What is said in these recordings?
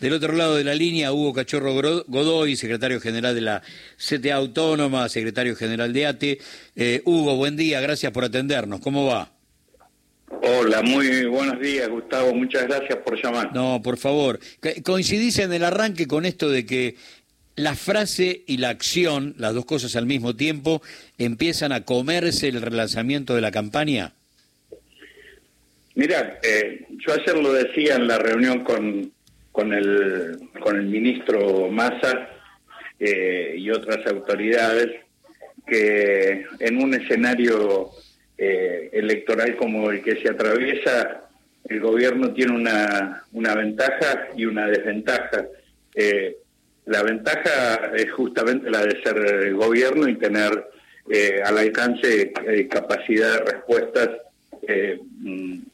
Del otro lado de la línea, Hugo Cachorro Godoy, secretario general de la CTA Autónoma, secretario general de ATE. Eh, Hugo, buen día, gracias por atendernos. ¿Cómo va? Hola, muy buenos días, Gustavo. Muchas gracias por llamar. No, por favor. Coincidís en el arranque con esto de que la frase y la acción, las dos cosas al mismo tiempo, empiezan a comerse el relanzamiento de la campaña. Mira, eh, yo ayer lo decía en la reunión con, con, el, con el ministro Massa eh, y otras autoridades, que en un escenario eh, electoral como el que se atraviesa, el gobierno tiene una, una ventaja y una desventaja. la ventaja es justamente la de ser gobierno y tener al alcance capacidad de respuestas eh,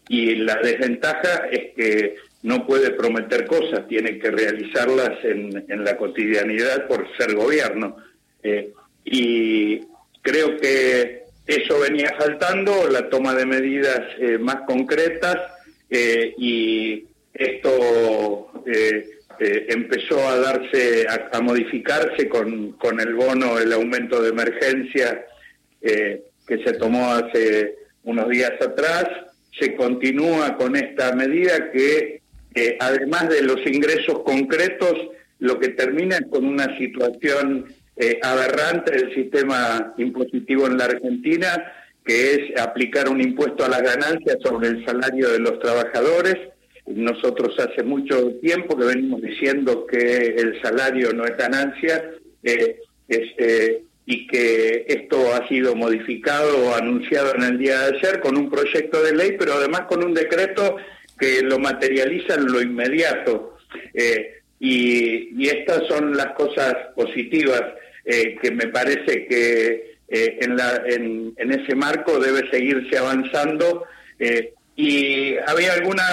y la desventaja es que no puede prometer cosas, tiene que realizarlas en, la cotidianidad por ser gobierno. Eh, y creo que eso venía faltando, la toma de medidas eh, más concretas y esto empezó a darse, a, modificarse con, con, el bono, el aumento de emergencia que se tomó hace unos días atrás, se continúa con esta medida que, además de los ingresos concretos, lo que termina es con una situación eh, aberrante del sistema impositivo en la Argentina, que es aplicar un impuesto a las ganancias sobre el salario de los trabajadores. Nosotros hace mucho tiempo que venimos diciendo que el salario no es ganancia, eh, es, eh, y que esto ha sido modificado o anunciado en el día de ayer con un proyecto de ley, pero además con un decreto que lo materializa en lo inmediato. Eh, y, estas son las cosas positivas eh, que me parece que eh, en, ese marco debe seguirse avanzando y había alguna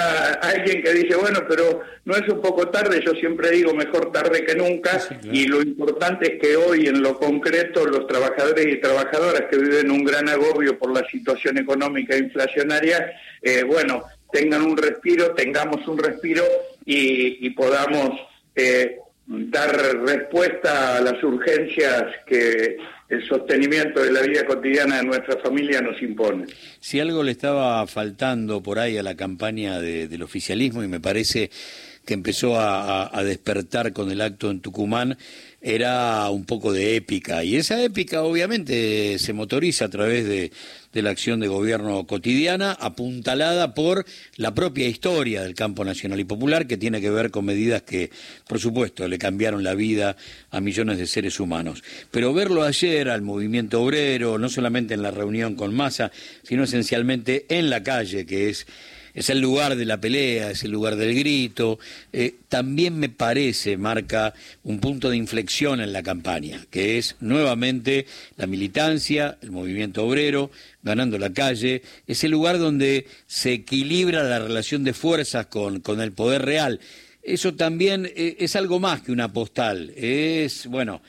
alguien que dice bueno pero no es un poco tarde yo siempre digo mejor tarde que nunca y lo importante es que hoy en lo concreto los trabajadores y trabajadoras que viven un gran agobio por la situación económica e inflacionaria eh, bueno tengan un respiro tengamos un respiro y, podamos eh, dar respuesta a las urgencias que el sostenimiento de la vida cotidiana de nuestra familia nos impone. Si algo le estaba faltando por ahí a la campaña del oficialismo, y me parece que empezó a, despertar con el acto en Tucumán, era un poco de épica. Y esa épica obviamente se motoriza a través de, de la acción de gobierno cotidiana, apuntalada por la propia historia del campo nacional y popular, que tiene que ver con medidas que, por supuesto, le cambiaron la vida a millones de seres humanos. Pero verlo ayer al movimiento obrero, no solamente en la reunión con Massa, sino esencialmente en la calle, que es es el lugar de la pelea, es el lugar del grito. Eh, también me parece, marca un punto de inflexión en la campaña, que es nuevamente la militancia, el movimiento obrero, ganando la calle, es el lugar donde se equilibra la relación de fuerzas con, con el poder real. Eso también eh, es algo más que una postal, es, bueno,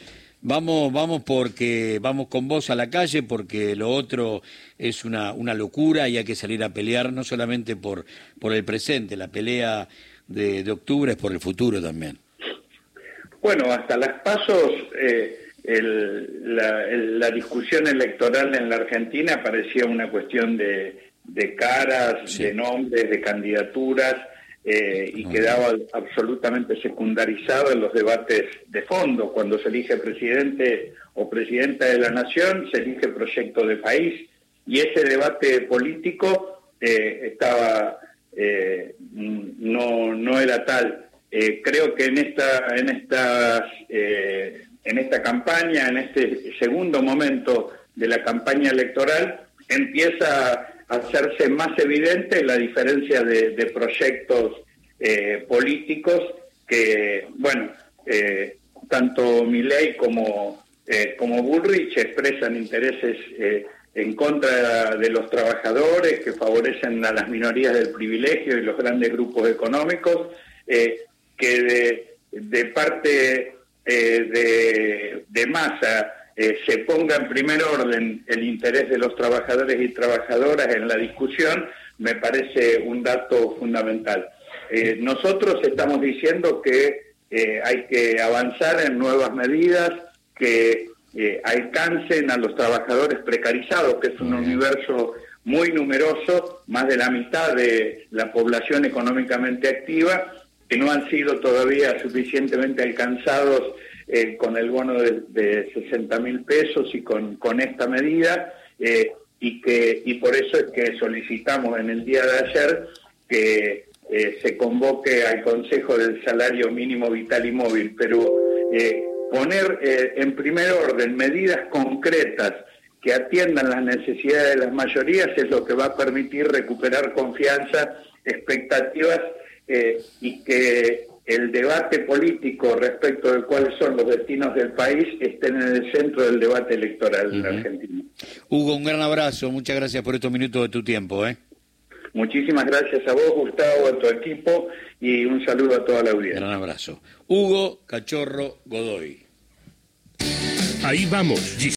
vamos, vamos porque vamos con vos a la calle porque lo otro es una, una locura y hay que salir a pelear no solamente por, por el presente, la pelea de, de octubre es por el futuro también. Bueno, hasta las pasos, eh, la, discusión electoral en la Argentina parecía una cuestión de, de caras, de nombres, de candidaturas eh, y quedaba absolutamente secundarizado en los debates de fondo. Cuando se elige presidente o presidenta de la nación, se elige proyecto de país y ese debate político eh, estaba eh, no no era tal. creo que en esta en estas en esta campaña, en este segundo momento de la campaña electoral, empieza hacerse más evidente la diferencia de, proyectos eh, políticos que, bueno, eh, tanto Milley como, eh, como Bullrich expresan intereses en contra de los trabajadores, que favorecen a las minorías del privilegio y los grandes grupos económicos, que de, de parte de, de masa eh, se ponga en primer orden el interés de los trabajadores y trabajadoras en la discusión, me parece un dato fundamental. Eh, nosotros estamos diciendo que eh, hay que avanzar en nuevas medidas que alcancen a los trabajadores precarizados, que es un universo muy numeroso, más de la mitad de la población económicamente activa, que no han sido todavía suficientemente alcanzados con el bono de, 60 mil pesos y con, con esta medida, y, que, y por eso es que solicitamos en el día de ayer que eh, se convoque al Consejo del Salario Mínimo Vital y Móvil, pero eh, poner eh, en primer orden medidas concretas que atiendan las necesidades de las mayorías es lo que va a permitir recuperar confianza, expectativas y que el debate político respecto de cuáles son los destinos del país estén en el centro del debate electoral en Argentina. Hugo, un gran abrazo, muchas gracias por estos minutos de tu tiempo. ¿eh? Muchísimas gracias a vos, Gustavo, a tu equipo y un saludo a toda la audiencia. Un abrazo. Hugo Cachorro Godoy. Ahí vamos,